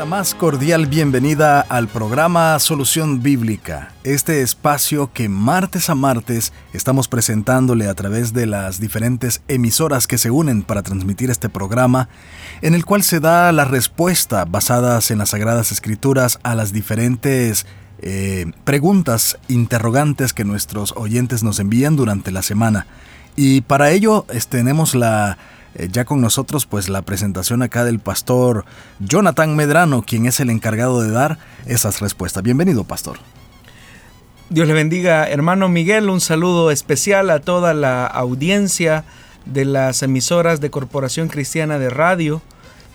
La más cordial bienvenida al programa Solución Bíblica, este espacio que martes a martes estamos presentándole a través de las diferentes emisoras que se unen para transmitir este programa, en el cual se da la respuesta basadas en las Sagradas Escrituras a las diferentes eh, preguntas, interrogantes que nuestros oyentes nos envían durante la semana. Y para ello tenemos la eh, ya con nosotros pues la presentación acá del pastor Jonathan Medrano, quien es el encargado de dar esas respuestas. Bienvenido, pastor. Dios le bendiga, hermano Miguel, un saludo especial a toda la audiencia de las emisoras de Corporación Cristiana de Radio.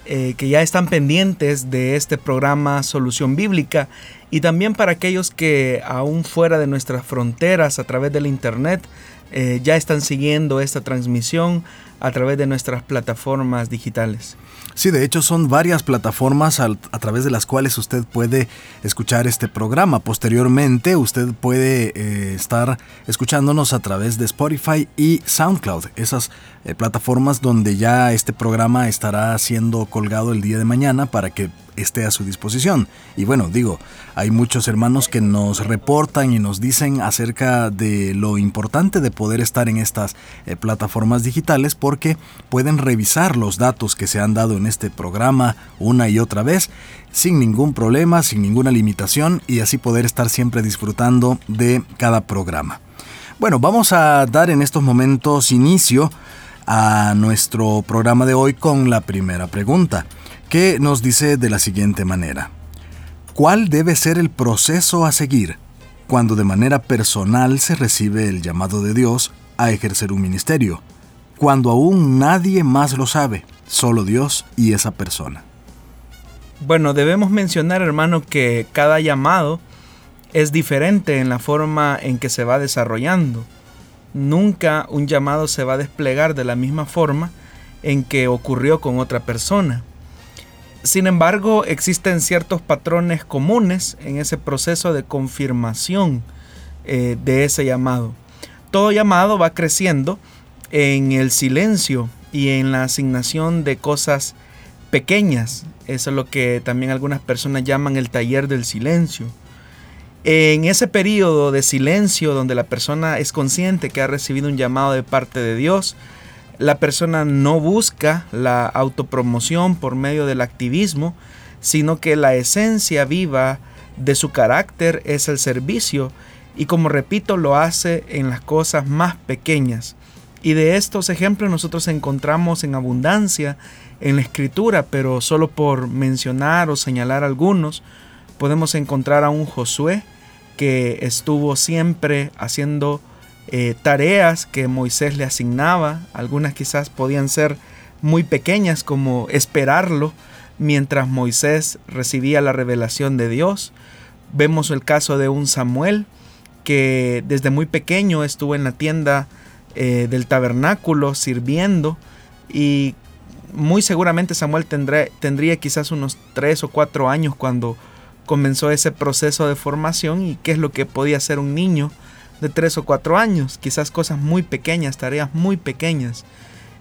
Eh, que ya están pendientes de este programa Solución Bíblica y también para aquellos que aún fuera de nuestras fronteras a través del Internet eh, ya están siguiendo esta transmisión a través de nuestras plataformas digitales. Sí, de hecho son varias plataformas a, través de las cuales usted puede escuchar este programa. Posteriormente usted puede eh, estar escuchándonos a través de Spotify y SoundCloud, esas eh, plataformas donde ya este programa estará siendo colgado el día de mañana para que esté a su disposición. Y bueno, digo, hay muchos hermanos que nos reportan y nos dicen acerca de lo importante de poder estar en estas eh, plataformas digitales porque pueden revisar los datos que se han dado en este programa una y otra vez sin ningún problema, sin ninguna limitación y así poder estar siempre disfrutando de cada programa. Bueno, vamos a dar en estos momentos inicio a nuestro programa de hoy con la primera pregunta que nos dice de la siguiente manera. ¿Cuál debe ser el proceso a seguir cuando de manera personal se recibe el llamado de Dios a ejercer un ministerio? Cuando aún nadie más lo sabe, solo Dios y esa persona. Bueno, debemos mencionar, hermano, que cada llamado es diferente en la forma en que se va desarrollando. Nunca un llamado se va a desplegar de la misma forma en que ocurrió con otra persona. Sin embargo, existen ciertos patrones comunes en ese proceso de confirmación eh, de ese llamado. Todo llamado va creciendo en el silencio y en la asignación de cosas pequeñas. Eso es lo que también algunas personas llaman el taller del silencio. En ese periodo de silencio donde la persona es consciente que ha recibido un llamado de parte de Dios, la persona no busca la autopromoción por medio del activismo, sino que la esencia viva de su carácter es el servicio y como repito lo hace en las cosas más pequeñas. Y de estos ejemplos nosotros encontramos en abundancia en la escritura, pero solo por mencionar o señalar algunos, podemos encontrar a un Josué que estuvo siempre haciendo eh, tareas que Moisés le asignaba, algunas quizás podían ser muy pequeñas como esperarlo mientras Moisés recibía la revelación de Dios. Vemos el caso de un Samuel que desde muy pequeño estuvo en la tienda eh, del tabernáculo sirviendo y muy seguramente Samuel tendría quizás unos tres o cuatro años cuando comenzó ese proceso de formación y qué es lo que podía hacer un niño de tres o cuatro años, quizás cosas muy pequeñas, tareas muy pequeñas.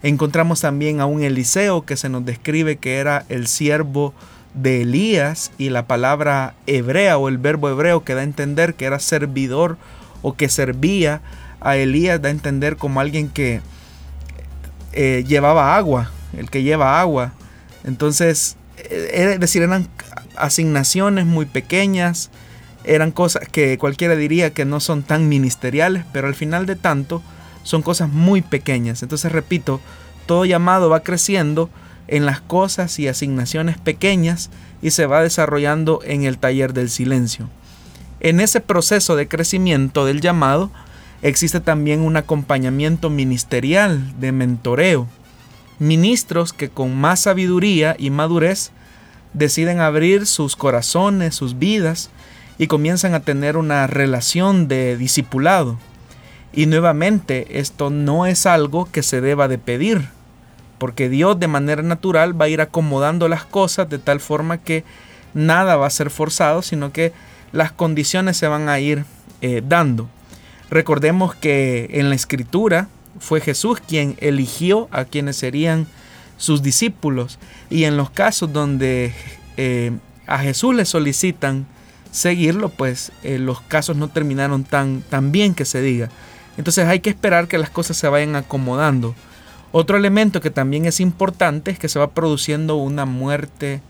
Encontramos también a un Eliseo que se nos describe que era el siervo de Elías y la palabra hebrea o el verbo hebreo que da a entender que era servidor o que servía a Elías da a entender como alguien que eh, llevaba agua, el que lleva agua. Entonces, eh, es decir, eran asignaciones muy pequeñas, eran cosas que cualquiera diría que no son tan ministeriales, pero al final de tanto son cosas muy pequeñas. Entonces repito, todo llamado va creciendo en las cosas y asignaciones pequeñas y se va desarrollando en el taller del silencio. En ese proceso de crecimiento del llamado existe también un acompañamiento ministerial de mentoreo. Ministros que con más sabiduría y madurez deciden abrir sus corazones, sus vidas, y comienzan a tener una relación de discipulado. Y nuevamente, esto no es algo que se deba de pedir, porque Dios de manera natural va a ir acomodando las cosas de tal forma que nada va a ser forzado, sino que las condiciones se van a ir eh, dando. Recordemos que en la escritura fue Jesús quien eligió a quienes serían sus discípulos y en los casos donde eh, a Jesús le solicitan seguirlo, pues eh, los casos no terminaron tan, tan bien que se diga. Entonces hay que esperar que las cosas se vayan acomodando. Otro elemento que también es importante es que se va produciendo una muerte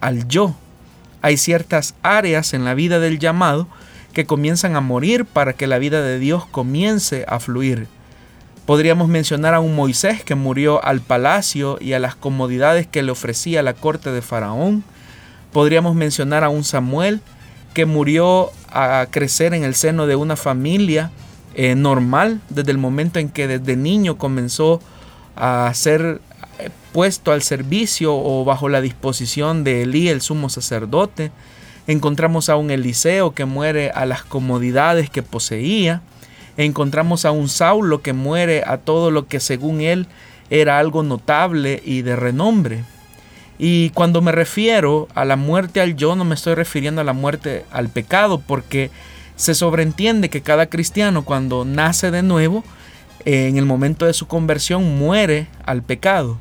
al yo. Hay ciertas áreas en la vida del llamado que comienzan a morir para que la vida de Dios comience a fluir. Podríamos mencionar a un Moisés que murió al palacio y a las comodidades que le ofrecía la corte de Faraón. Podríamos mencionar a un Samuel que murió a crecer en el seno de una familia eh, normal desde el momento en que desde niño comenzó a ser eh, puesto al servicio o bajo la disposición de Elí, el sumo sacerdote. Encontramos a un Eliseo que muere a las comodidades que poseía. Encontramos a un Saulo que muere a todo lo que según él era algo notable y de renombre. Y cuando me refiero a la muerte al yo, no me estoy refiriendo a la muerte al pecado, porque se sobreentiende que cada cristiano cuando nace de nuevo, en el momento de su conversión, muere al pecado.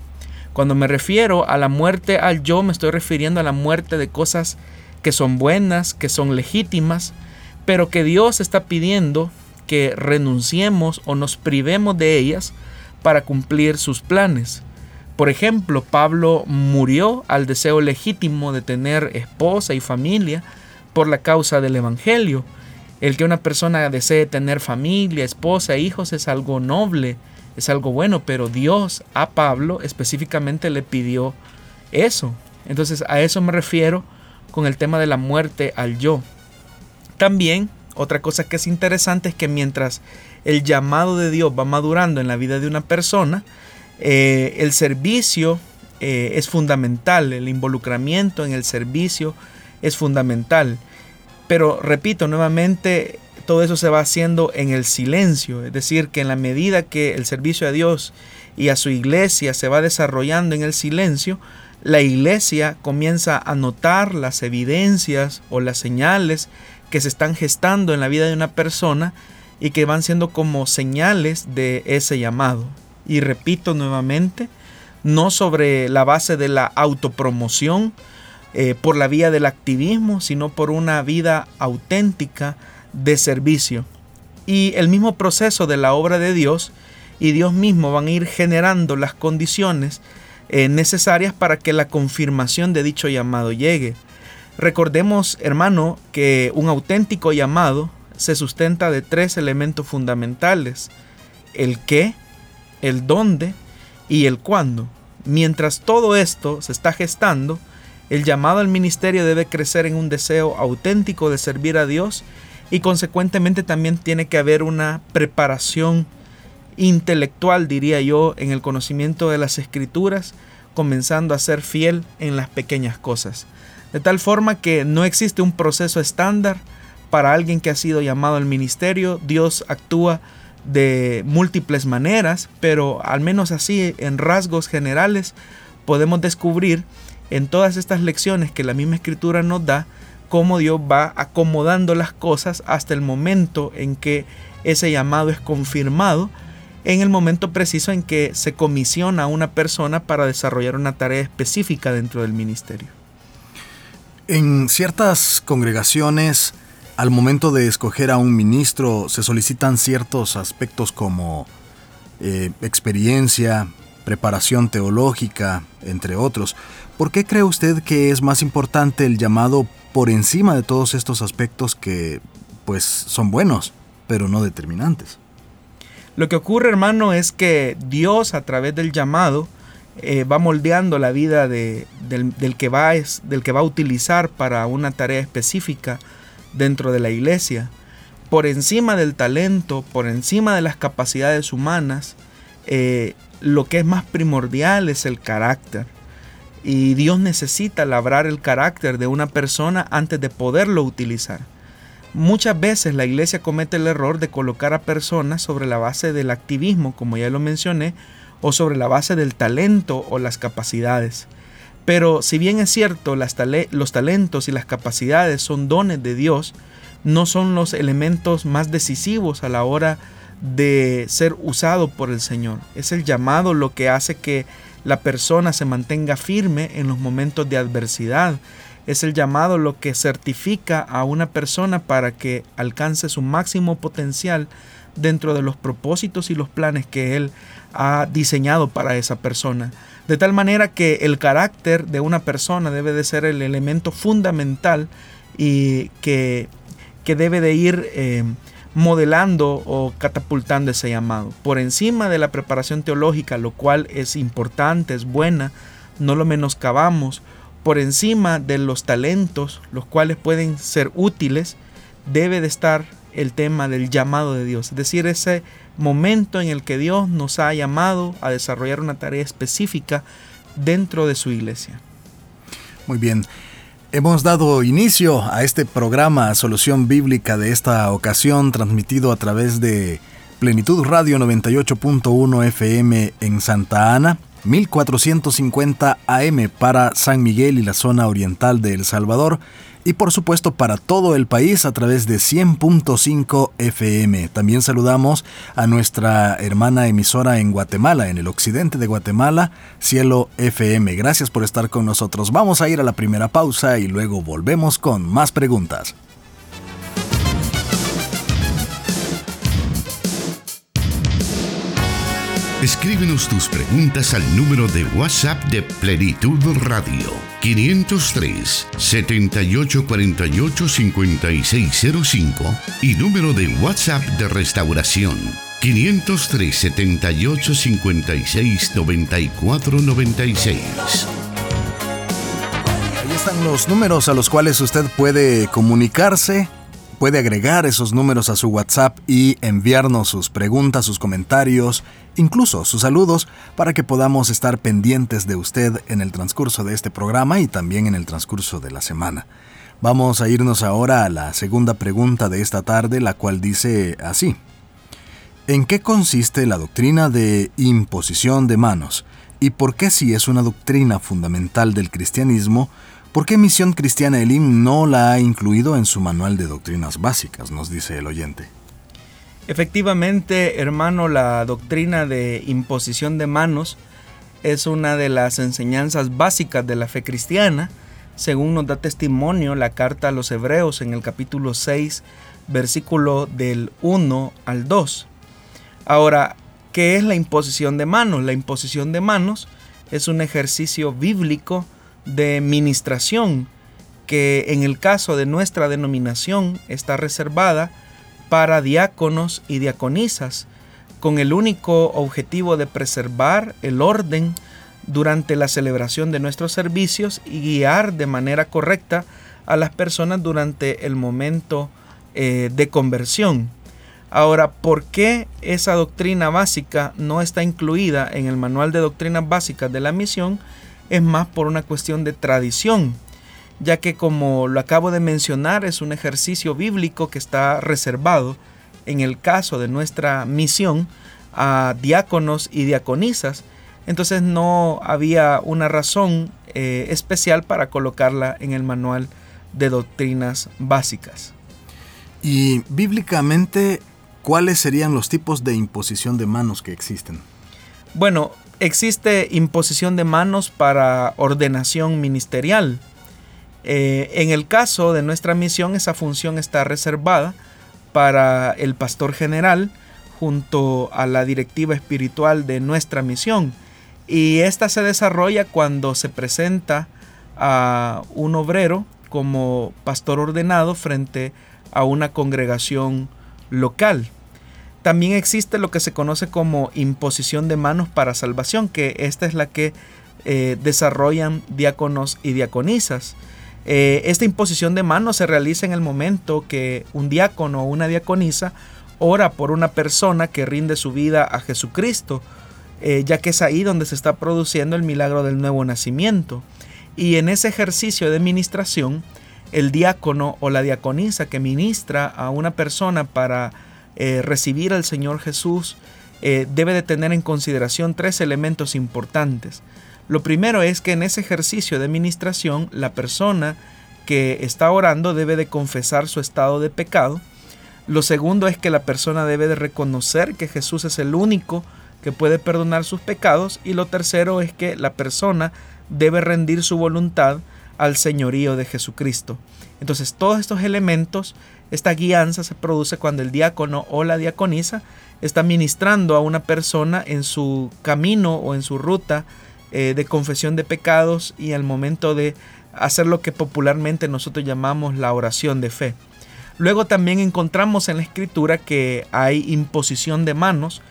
Cuando me refiero a la muerte al yo, me estoy refiriendo a la muerte de cosas que son buenas, que son legítimas, pero que Dios está pidiendo que renunciemos o nos privemos de ellas para cumplir sus planes. Por ejemplo, Pablo murió al deseo legítimo de tener esposa y familia por la causa del Evangelio, el que una persona desee tener familia, esposa, hijos es algo noble, es algo bueno, pero Dios a Pablo específicamente le pidió eso. Entonces a eso me refiero con el tema de la muerte al yo. También otra cosa que es interesante es que mientras el llamado de Dios va madurando en la vida de una persona, eh, el servicio eh, es fundamental, el involucramiento en el servicio es fundamental. Pero repito nuevamente, todo eso se va haciendo en el silencio, es decir, que en la medida que el servicio a Dios y a su iglesia se va desarrollando en el silencio, la iglesia comienza a notar las evidencias o las señales que se están gestando en la vida de una persona y que van siendo como señales de ese llamado. Y repito nuevamente, no sobre la base de la autopromoción, eh, por la vía del activismo, sino por una vida auténtica de servicio. Y el mismo proceso de la obra de Dios y Dios mismo van a ir generando las condiciones eh, necesarias para que la confirmación de dicho llamado llegue. Recordemos, hermano, que un auténtico llamado se sustenta de tres elementos fundamentales, el qué, el dónde y el cuándo. Mientras todo esto se está gestando, el llamado al ministerio debe crecer en un deseo auténtico de servir a Dios y consecuentemente también tiene que haber una preparación intelectual, diría yo, en el conocimiento de las escrituras, comenzando a ser fiel en las pequeñas cosas. De tal forma que no existe un proceso estándar para alguien que ha sido llamado al ministerio. Dios actúa de múltiples maneras, pero al menos así en rasgos generales podemos descubrir en todas estas lecciones que la misma escritura nos da, cómo Dios va acomodando las cosas hasta el momento en que ese llamado es confirmado, en el momento preciso en que se comisiona a una persona para desarrollar una tarea específica dentro del ministerio. En ciertas congregaciones, al momento de escoger a un ministro, se solicitan ciertos aspectos como eh, experiencia, preparación teológica, entre otros. ¿Por qué cree usted que es más importante el llamado por encima de todos estos aspectos que pues son buenos, pero no determinantes? Lo que ocurre, hermano, es que Dios a través del llamado eh, va moldeando la vida del, que va, del que va a utilizar para una tarea específica dentro de la iglesia. Por encima del talento, por encima de las capacidades humanas, eh, lo que es más primordial es el carácter. Y Dios necesita labrar el carácter de una persona antes de poderlo utilizar. Muchas veces la iglesia comete el error de colocar a personas sobre la base del activismo, como ya lo mencioné, o sobre la base del talento o las capacidades. Pero si bien es cierto, los talentos y las capacidades son dones de Dios, no son los elementos más decisivos a la hora de ser usado por el Señor. Es el llamado lo que hace que la persona se mantenga firme en los momentos de adversidad. Es el llamado lo que certifica a una persona para que alcance su máximo potencial dentro de los propósitos y los planes que Él ha diseñado para esa persona. De tal manera que el carácter de una persona debe de ser el elemento fundamental y que, que debe de ir eh, modelando o catapultando ese llamado. Por encima de la preparación teológica, lo cual es importante, es buena, no lo menoscabamos, por encima de los talentos, los cuales pueden ser útiles, debe de estar el tema del llamado de Dios, es decir, ese momento en el que Dios nos ha llamado a desarrollar una tarea específica dentro de su iglesia. Muy bien. Hemos dado inicio a este programa Solución Bíblica de esta ocasión transmitido a través de Plenitud Radio 98.1 FM en Santa Ana, 1450 AM para San Miguel y la zona oriental de El Salvador y por supuesto para todo el país a través de 100.5 FM. También saludamos a nuestra hermana emisora en Guatemala, en el occidente de Guatemala, Cielo FM. Gracias por estar con nosotros. Vamos a ir a la primera pausa y luego volvemos con más preguntas. Escríbenos tus preguntas al número de WhatsApp de Plenitud Radio 503 7848 5605 y número de WhatsApp de Restauración 503 78 56 94 96. Ahí están los números a los cuales usted puede comunicarse puede agregar esos números a su WhatsApp y enviarnos sus preguntas, sus comentarios, incluso sus saludos, para que podamos estar pendientes de usted en el transcurso de este programa y también en el transcurso de la semana. Vamos a irnos ahora a la segunda pregunta de esta tarde, la cual dice así. ¿En qué consiste la doctrina de imposición de manos? ¿Y por qué si es una doctrina fundamental del cristianismo, ¿Por qué Misión Cristiana Elim no la ha incluido en su manual de doctrinas básicas? Nos dice el oyente. Efectivamente, hermano, la doctrina de imposición de manos es una de las enseñanzas básicas de la fe cristiana, según nos da testimonio la carta a los hebreos en el capítulo 6, versículo del 1 al 2. Ahora, ¿qué es la imposición de manos? La imposición de manos es un ejercicio bíblico de ministración que en el caso de nuestra denominación está reservada para diáconos y diaconisas, con el único objetivo de preservar el orden durante la celebración de nuestros servicios y guiar de manera correcta a las personas durante el momento eh, de conversión. Ahora, ¿por qué esa doctrina básica no está incluida en el manual de doctrinas básicas de la misión? Es más por una cuestión de tradición, ya que como lo acabo de mencionar es un ejercicio bíblico que está reservado en el caso de nuestra misión a diáconos y diaconisas, entonces no había una razón eh, especial para colocarla en el manual de doctrinas básicas. Y bíblicamente, ¿cuáles serían los tipos de imposición de manos que existen? Bueno, existe imposición de manos para ordenación ministerial. Eh, en el caso de nuestra misión, esa función está reservada para el pastor general junto a la directiva espiritual de nuestra misión. Y esta se desarrolla cuando se presenta a un obrero como pastor ordenado frente a una congregación local. También existe lo que se conoce como imposición de manos para salvación, que esta es la que eh, desarrollan diáconos y diaconisas. Eh, esta imposición de manos se realiza en el momento que un diácono o una diaconisa ora por una persona que rinde su vida a Jesucristo, eh, ya que es ahí donde se está produciendo el milagro del nuevo nacimiento. Y en ese ejercicio de ministración, el diácono o la diaconisa que ministra a una persona para eh, recibir al Señor Jesús eh, debe de tener en consideración tres elementos importantes. Lo primero es que en ese ejercicio de administración la persona que está orando debe de confesar su estado de pecado. Lo segundo es que la persona debe de reconocer que Jesús es el único que puede perdonar sus pecados. Y lo tercero es que la persona debe rendir su voluntad al señorío de Jesucristo. Entonces todos estos elementos, esta guianza se produce cuando el diácono o la diaconisa está ministrando a una persona en su camino o en su ruta eh, de confesión de pecados y al momento de hacer lo que popularmente nosotros llamamos la oración de fe. Luego también encontramos en la escritura que hay imposición de manos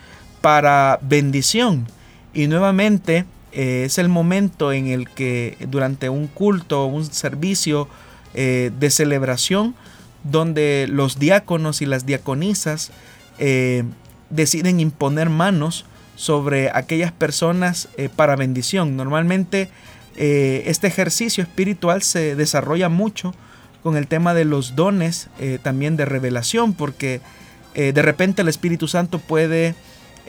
para bendición y nuevamente eh, es el momento en el que durante un culto, un servicio eh, de celebración, donde los diáconos y las diaconisas eh, deciden imponer manos sobre aquellas personas para bendición. Normalmente este ejercicio espiritual se desarrolla mucho con el tema de los dones también de revelación, porque de repente el Espíritu Santo puede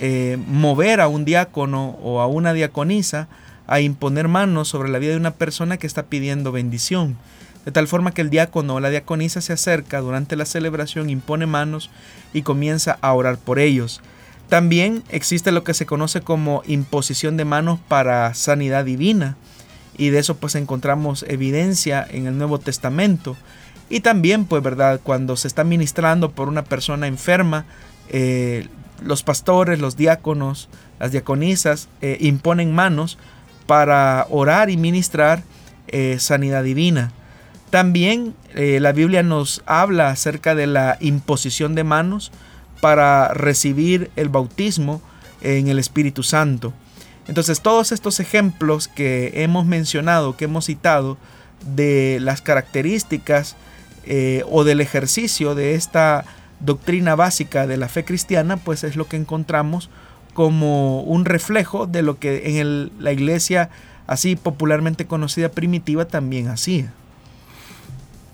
eh, mover a un diácono o a una diaconisa a imponer manos sobre la vida de una persona que está pidiendo bendición. De tal forma que el diácono o la diaconisa se acerca durante la celebración, impone manos y comienza a orar por ellos. También existe lo que se conoce como imposición de manos para sanidad divina. Y de eso pues encontramos evidencia en el Nuevo Testamento. Y también pues verdad, cuando se está ministrando por una persona enferma, eh, los pastores, los diáconos, las diaconisas eh, imponen manos para orar y ministrar eh, sanidad divina. También eh, la Biblia nos habla acerca de la imposición de manos para recibir el bautismo en el Espíritu Santo. Entonces todos estos ejemplos que hemos mencionado, que hemos citado, de las características o del ejercicio de esta doctrina básica de la fe cristiana, pues es lo que encontramos como un reflejo de lo que en la iglesia así popularmente conocida primitiva también hacía.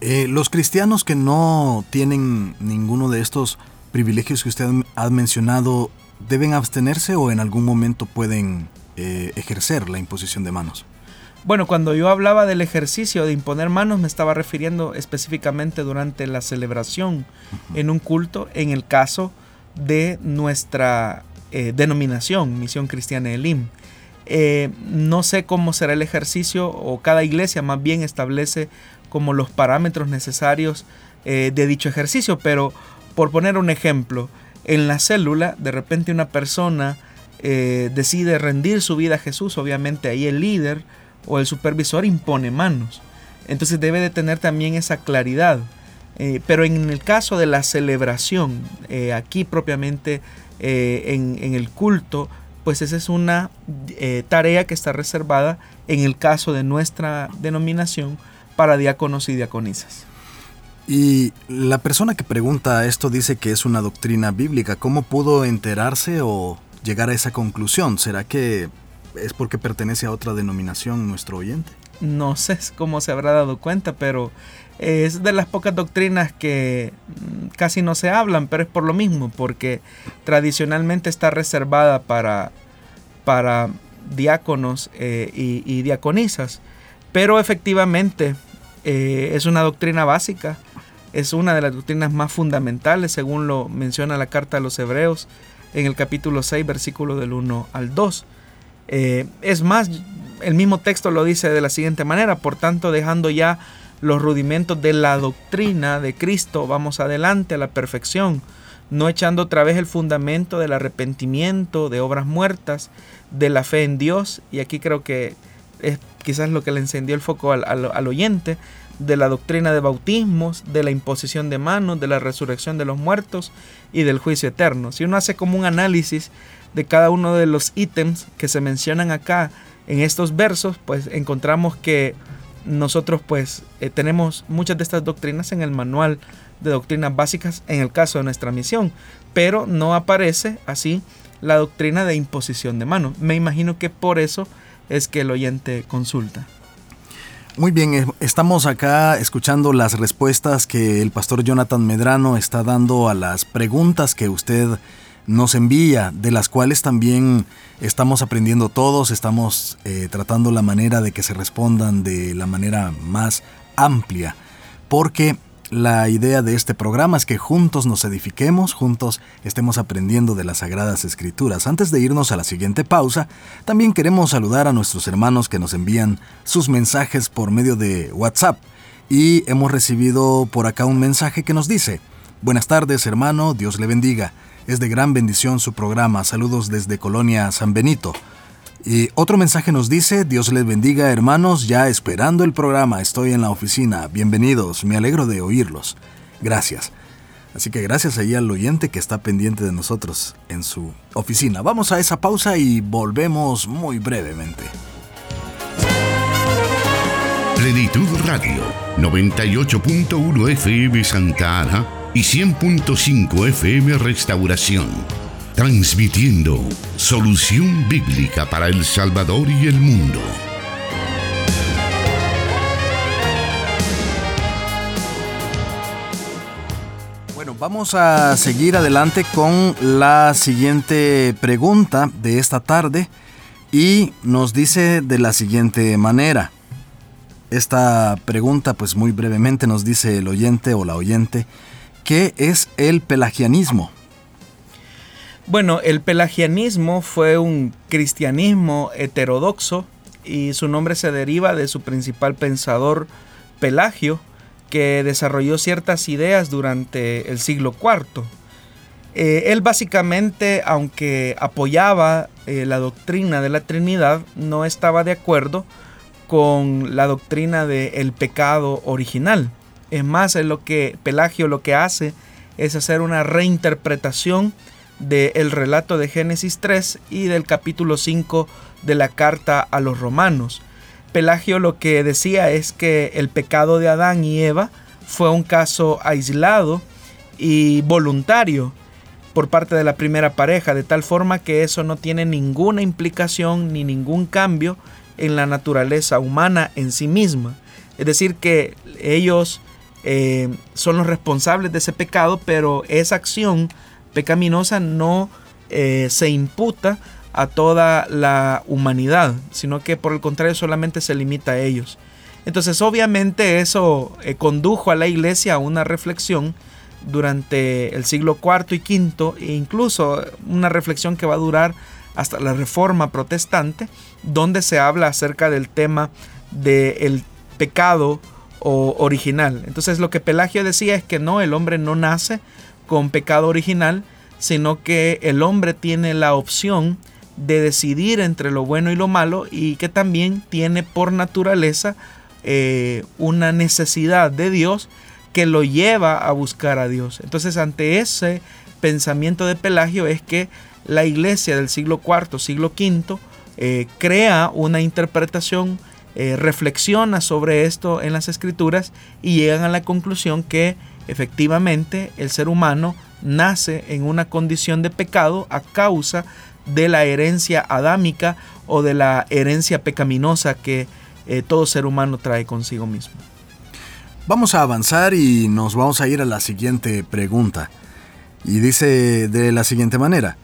Eh, los cristianos que no tienen ninguno de estos privilegios que usted ha mencionado, ¿deben abstenerse o en algún momento pueden eh, ejercer la imposición de manos? Bueno, cuando yo hablaba del ejercicio de imponer manos, me estaba refiriendo específicamente durante la celebración en un culto, en el caso de nuestra eh, denominación, Misión Cristiana Elim. Eh, no sé cómo será el ejercicio o cada iglesia más bien establece como los parámetros necesarios eh, de dicho ejercicio, pero por poner un ejemplo, en la célula de repente una persona decide rendir su vida a Jesús, obviamente ahí el líder, o el supervisor impone manos. Entonces debe de tener también esa claridad. Eh, pero en el caso de la celebración, eh, aquí propiamente eh, en, el culto, pues esa es una tarea que está reservada en el caso de nuestra denominación para diáconos y diaconisas. Y la persona que pregunta esto dice que es una doctrina bíblica. ¿Cómo pudo enterarse o llegar a esa conclusión? ¿Será que ¿Es porque pertenece a otra denominación nuestro oyente? No sé cómo se habrá dado cuenta, pero es de las pocas doctrinas que mm, casi no se hablan, pero es por lo mismo, porque tradicionalmente está reservada para, para diáconos eh, y, diaconisas, pero efectivamente eh, es una doctrina básica, es una de las doctrinas más fundamentales, según lo menciona la carta a los hebreos en el capítulo 6, versículo del 1 al 2. Eh, es más, el mismo texto lo dice de la siguiente manera, por tanto dejando ya los rudimentos de la doctrina de Cristo, vamos adelante a la perfección, no echando otra vez el fundamento del arrepentimiento, de obras muertas, de la fe en Dios, y aquí creo que es quizás lo que le encendió el foco al, al oyente, de la doctrina de bautismos, de la imposición de manos, de la resurrección de los muertos y del juicio eterno. Si uno hace como un análisis de cada uno de los ítems que se mencionan acá en estos versos, pues encontramos que nosotros pues eh, tenemos muchas de estas doctrinas en el manual de doctrinas básicas en el caso de nuestra misión, pero no aparece así la doctrina de imposición de manos. Me imagino que por eso es que el oyente consulta. Muy bien, estamos acá escuchando las respuestas que el pastor Jonathan Medrano está dando a las preguntas que usted nos envía, de las cuales también estamos aprendiendo todos, estamos eh, tratando la manera de que se respondan de la manera más amplia, porque la idea de este programa es que juntos nos edifiquemos, juntos estemos aprendiendo de las Sagradas Escrituras. Antes de irnos a la siguiente pausa, también queremos saludar a nuestros hermanos que nos envían sus mensajes por medio de WhatsApp. Y hemos recibido por acá un mensaje que nos dice, Buenas tardes hermano, Dios le bendiga. Es de gran bendición su programa. Saludos desde Colonia San Benito. Y otro mensaje nos dice, Dios les bendiga hermanos, ya esperando el programa, estoy en la oficina, bienvenidos, me alegro de oírlos. Gracias. Así que gracias ahí al oyente que está pendiente de nosotros en su oficina. Vamos a esa pausa y volvemos muy brevemente. Plenitud Radio, 98.1 FM Santa Ana y 100.5 FM Restauración transmitiendo solución bíblica para El Salvador y el mundo. Bueno, vamos a seguir adelante con la siguiente pregunta de esta tarde y nos dice de la siguiente manera. Esta pregunta, pues muy brevemente nos dice el oyente o la oyente, ¿qué es el pelagianismo? Bueno, el pelagianismo fue un cristianismo heterodoxo y su nombre se deriva de su principal pensador Pelagio, que desarrolló ciertas ideas durante el siglo IV. Eh, él básicamente, aunque apoyaba eh, la doctrina de la Trinidad, no estaba de acuerdo con la doctrina del pecado original. Es más, es lo que Pelagio lo que hace es hacer una reinterpretación del relato de Génesis 3 y del capítulo 5 de la carta a los romanos. Pelagio lo que decía es que el pecado de Adán y Eva fue un caso aislado y voluntario por parte de la primera pareja, de tal forma que eso no tiene ninguna implicación ni ningún cambio en la naturaleza humana en sí misma. Es decir, que ellos eh, son los responsables de ese pecado, pero esa acción pecaminosa no eh, se imputa a toda la humanidad, sino que por el contrario solamente se limita a ellos. Entonces obviamente eso eh, condujo a la iglesia a una reflexión durante el siglo IV y V e incluso una reflexión que va a durar hasta la reforma protestante, donde se habla acerca del tema del pecado original. Entonces lo que Pelagio decía es que no, el hombre no nace con pecado original, sino que el hombre tiene la opción de decidir entre lo bueno y lo malo y que también tiene por naturaleza eh, una necesidad de Dios que lo lleva a buscar a Dios. Entonces ante ese pensamiento de Pelagio es que la iglesia del siglo IV, siglo V, eh, crea una interpretación, eh, reflexiona sobre esto en las escrituras y llegan a la conclusión que efectivamente el ser humano nace en una condición de pecado a causa de la herencia adámica o de la herencia pecaminosa que eh, todo ser humano trae consigo mismo. Vamos a avanzar y nos vamos a ir a la siguiente pregunta. Y dice de la siguiente manera,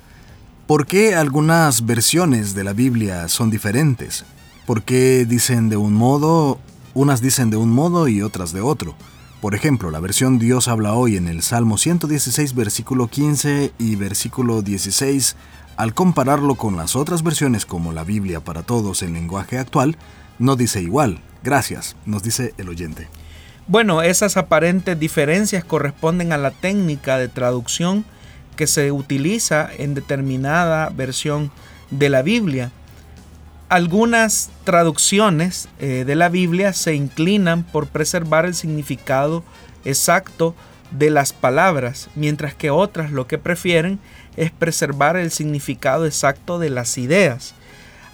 ¿por qué algunas versiones de la Biblia son diferentes? ¿Por qué dicen de un modo, unas dicen de un modo y otras de otro? Por ejemplo, la versión Dios habla hoy en el Salmo 116, versículo 15 y versículo 16, al compararlo con las otras versiones como la Biblia para todos en lenguaje actual, no dice igual. Gracias, nos dice el oyente. Bueno, esas aparentes diferencias corresponden a la técnica de traducción que se utiliza en determinada versión de la Biblia. Algunas traducciones eh, de la Biblia se inclinan por preservar el significado exacto de las palabras, mientras que otras lo que prefieren es preservar el significado exacto de las ideas.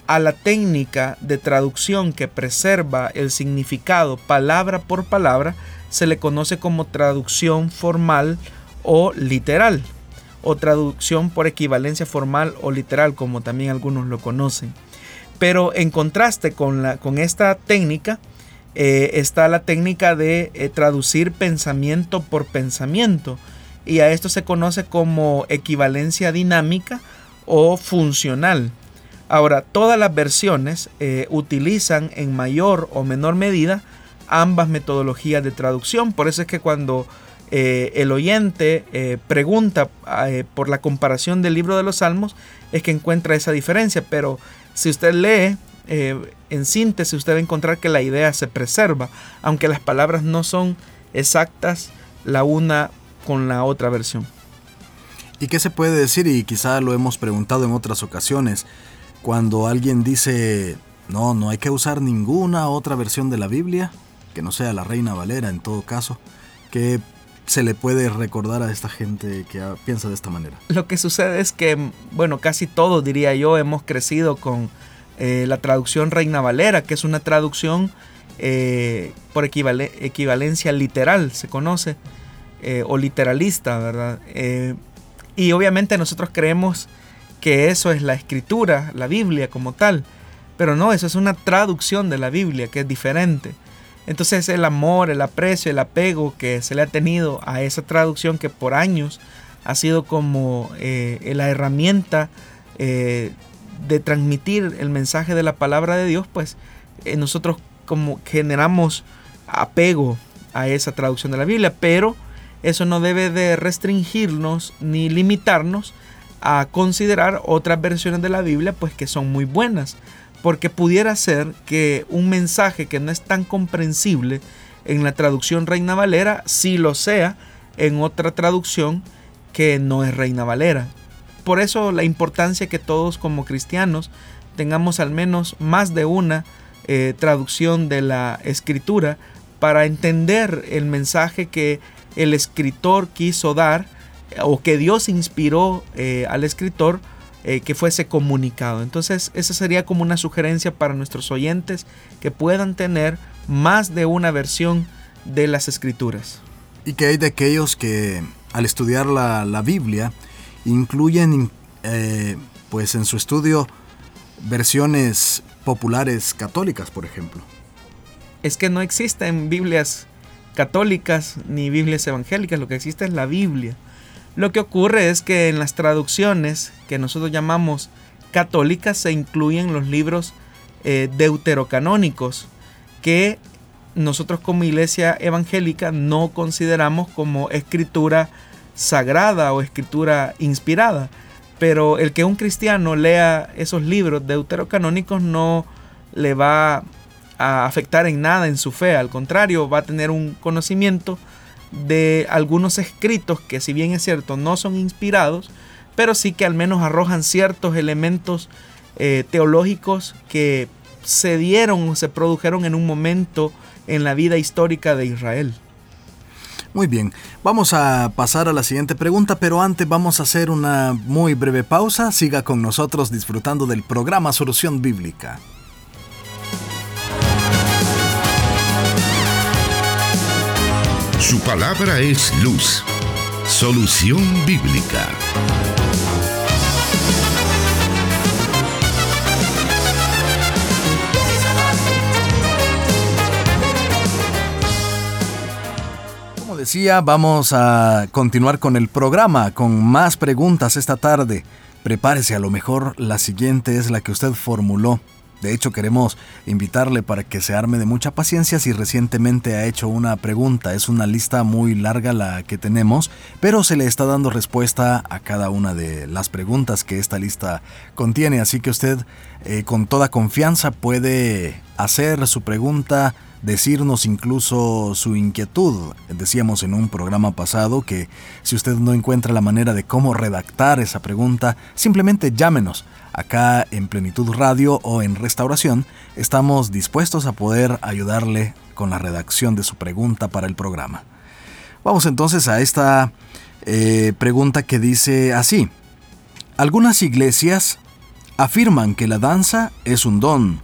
A la técnica de traducción que preserva el significado palabra por palabra se le conoce como traducción formal o literal, o traducción por equivalencia formal o literal, como también algunos lo conocen. Pero en contraste con, la, con esta técnica, eh, está la técnica de eh, traducir pensamiento por pensamiento. y a esto se conoce como equivalencia dinámica o funcional. Ahora, todas las versiones eh, utilizan en mayor o menor medida ambas metodologías de traducción. Por eso es que cuando el oyente pregunta por la comparación del libro de los Salmos, es que encuentra esa diferencia. Pero si usted lee, en síntesis, usted va a encontrar que la idea se preserva, aunque las palabras no son exactas la una con la otra versión. ¿Y qué se puede decir? Y quizá lo hemos preguntado en otras ocasiones. Cuando alguien dice, no, no hay que usar ninguna otra versión de la Biblia, que no sea la Reina Valera en todo caso, ¿qué se le puede recordar a esta gente que piensa de esta manera? Lo que sucede es que, bueno, casi todos, diría yo, hemos crecido con eh, la traducción Reina Valera, que es una traducción eh, por equivalencia literal, se conoce, eh, o literalista, ¿verdad? y obviamente nosotros creemos que eso es la escritura, la Biblia como tal. Pero no, eso es una traducción de la Biblia que es diferente. Entonces el amor, el aprecio, el apego que se le ha tenido a esa traducción que por años ha sido como eh, la herramienta eh, de transmitir el mensaje de la palabra de Dios, pues eh, nosotros como generamos apego a esa traducción de la Biblia, pero eso no debe de restringirnos ni limitarnos a considerar otras versiones de la Biblia pues que son muy buenas porque pudiera ser que un mensaje que no es tan comprensible en la traducción Reina Valera sí lo sea en otra traducción que no es Reina Valera. Por eso la importancia que todos como cristianos tengamos al menos más de una eh, traducción de la escritura para entender el mensaje que el escritor quiso dar o que Dios inspiró eh, al escritor eh, que fuese comunicado. Entonces esa sería como una sugerencia para nuestros oyentes que puedan tener más de una versión de las escrituras. Y que hay de aquellos que al estudiar la, Biblia incluyen eh, pues en su estudio versiones populares católicas, por ejemplo. Es que no existen Biblias católicas ni Biblias evangélicas, lo que existe es la Biblia. Lo que ocurre es que en las traducciones que nosotros llamamos católicas se incluyen los libros eh, deuterocanónicos que nosotros como iglesia evangélica no consideramos como escritura sagrada o escritura inspirada. Pero el que un cristiano lea esos libros deuterocanónicos no le va a afectar en nada en su fe, al contrario, va a tener un conocimiento de algunos escritos que si bien es cierto no son inspirados, pero sí que al menos arrojan ciertos elementos eh, teológicos que se dieron o se produjeron en un momento en la vida histórica de Israel. Muy bien, vamos a pasar a la siguiente pregunta, pero antes vamos a hacer una muy breve pausa. Siga con nosotros disfrutando del programa Solución Bíblica. Su palabra es luz. Solución bíblica. Como decía, vamos a continuar con el programa, con más preguntas esta tarde. Prepárese, a lo mejor la siguiente es la que usted formuló de hecho, queremos invitarle para que se arme de mucha paciencia si recientemente ha hecho una pregunta. Es una lista muy larga la que tenemos, pero se le está dando respuesta a cada una de las preguntas que esta lista contiene. Así que usted eh, con toda confianza puede hacer su pregunta, decirnos incluso su inquietud. Decíamos en un programa pasado que si usted no encuentra la manera de cómo redactar esa pregunta, simplemente llámenos acá en Plenitud Radio o en Restauración, estamos dispuestos a poder ayudarle con la redacción de su pregunta para el programa. Vamos entonces a esta eh, pregunta que dice así. Algunas iglesias afirman que la danza es un don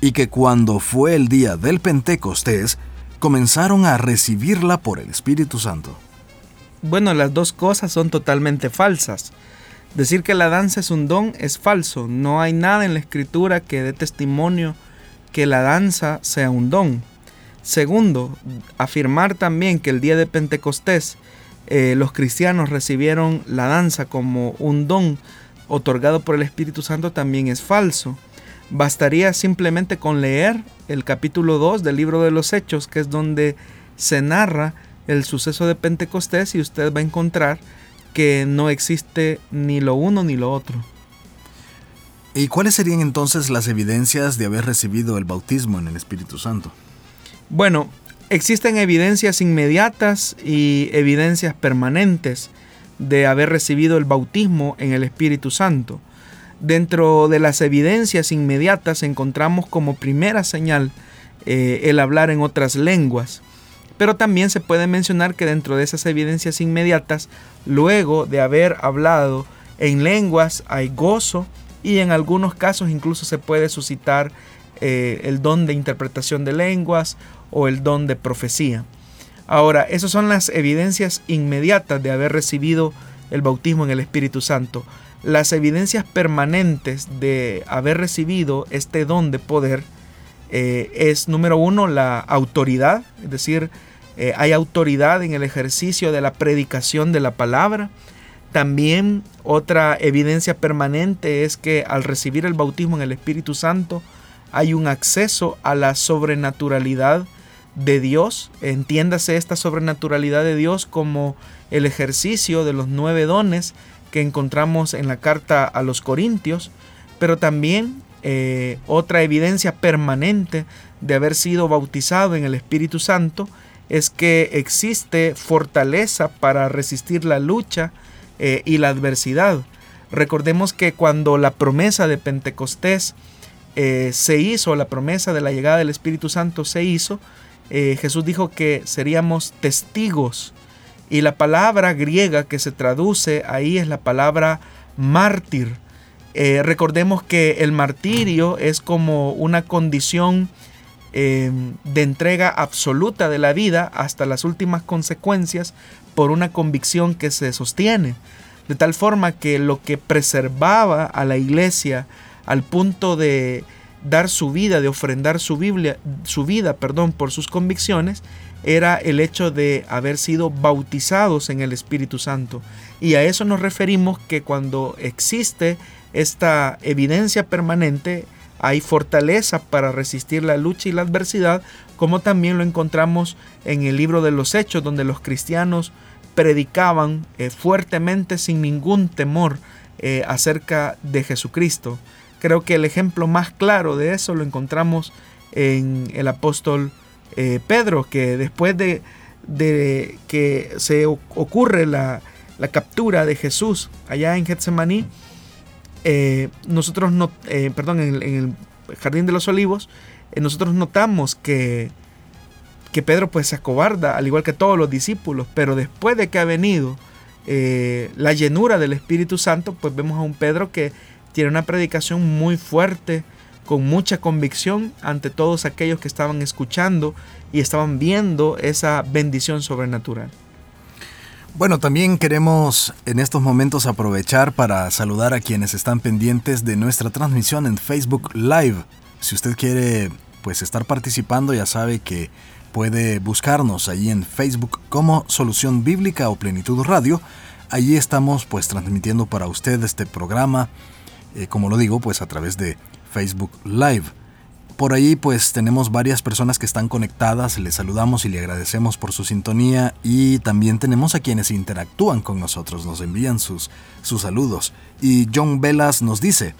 y que cuando fue el día del Pentecostés comenzaron a recibirla por el Espíritu Santo. Bueno, las dos cosas son totalmente falsas. Decir que la danza es un don es falso. No hay nada en la escritura que dé testimonio que la danza sea un don. Segundo, afirmar también que el día de Pentecostés eh, los cristianos recibieron la danza como un don otorgado por el Espíritu Santo también es falso. Bastaría simplemente con leer el capítulo 2 del libro de los Hechos, que es donde se narra el suceso de Pentecostés y usted va a encontrar que no existe ni lo uno ni lo otro. ¿Y cuáles serían entonces las evidencias de haber recibido el bautismo en el Espíritu Santo? Bueno, existen evidencias inmediatas y evidencias permanentes de haber recibido el bautismo en el Espíritu Santo. Dentro de las evidencias inmediatas encontramos como primera señal eh, el hablar en otras lenguas. Pero también se puede mencionar que dentro de esas evidencias inmediatas, luego de haber hablado en lenguas, hay gozo y en algunos casos incluso se puede suscitar eh, el don de interpretación de lenguas o el don de profecía. Ahora, esas son las evidencias inmediatas de haber recibido el bautismo en el Espíritu Santo. Las evidencias permanentes de haber recibido este don de poder eh, es, número uno, la autoridad, es decir, eh, hay autoridad en el ejercicio de la predicación de la palabra. También otra evidencia permanente es que al recibir el bautismo en el Espíritu Santo hay un acceso a la sobrenaturalidad de Dios. Entiéndase esta sobrenaturalidad de Dios como el ejercicio de los nueve dones que encontramos en la carta a los Corintios, pero también eh, otra evidencia permanente de haber sido bautizado en el Espíritu Santo es que existe fortaleza para resistir la lucha eh, y la adversidad. Recordemos que cuando la promesa de Pentecostés eh, se hizo, la promesa de la llegada del Espíritu Santo se hizo, eh, Jesús dijo que seríamos testigos. Y la palabra griega que se traduce ahí es la palabra mártir. recordemos que el martirio es como una condición Em, de entrega absoluta de la vida hasta las últimas consecuencias por una convicción que se sostiene. De tal forma que lo que preservaba a la iglesia al punto de dar su vida, de ofrendar su, Biblia, su vida perdón, por sus convicciones, era el hecho de haber sido bautizados en el Espíritu Santo. Y a eso nos referimos que cuando existe esta evidencia permanente, hay fortaleza para resistir la lucha y la adversidad, como también lo encontramos en el libro de los Hechos, donde los cristianos predicaban eh, fuertemente sin ningún temor eh, acerca de Jesucristo. Creo que el ejemplo más claro de eso lo encontramos en el apóstol eh, Pedro, que después de, que se ocurre la, la, captura de Jesús allá en Getsemaní, eh, nosotros no, eh, perdón, en, el Jardín de los Olivos, eh, nosotros notamos que, que Pedro pues se acobarda, al igual que todos los discípulos, pero después de que ha venido la llenura del Espíritu Santo, pues vemos a un Pedro que tiene una predicación muy fuerte, con mucha convicción ante todos aquellos que estaban escuchando y estaban viendo esa bendición sobrenatural. Bueno, también queremos en estos momentos aprovechar para saludar a quienes están pendientes de nuestra transmisión en Facebook Live. Si usted quiere pues estar participando, ya sabe que puede buscarnos ahí en Facebook como Solución Bíblica o Plenitud Radio. Allí estamos pues transmitiendo para usted este programa, eh, como lo digo, pues a través de Facebook Live. Por ahí pues tenemos varias personas que están conectadas, les saludamos y le agradecemos por su sintonía y también tenemos a quienes interactúan con nosotros, nos envían sus, sus saludos. Y John Velas nos dice,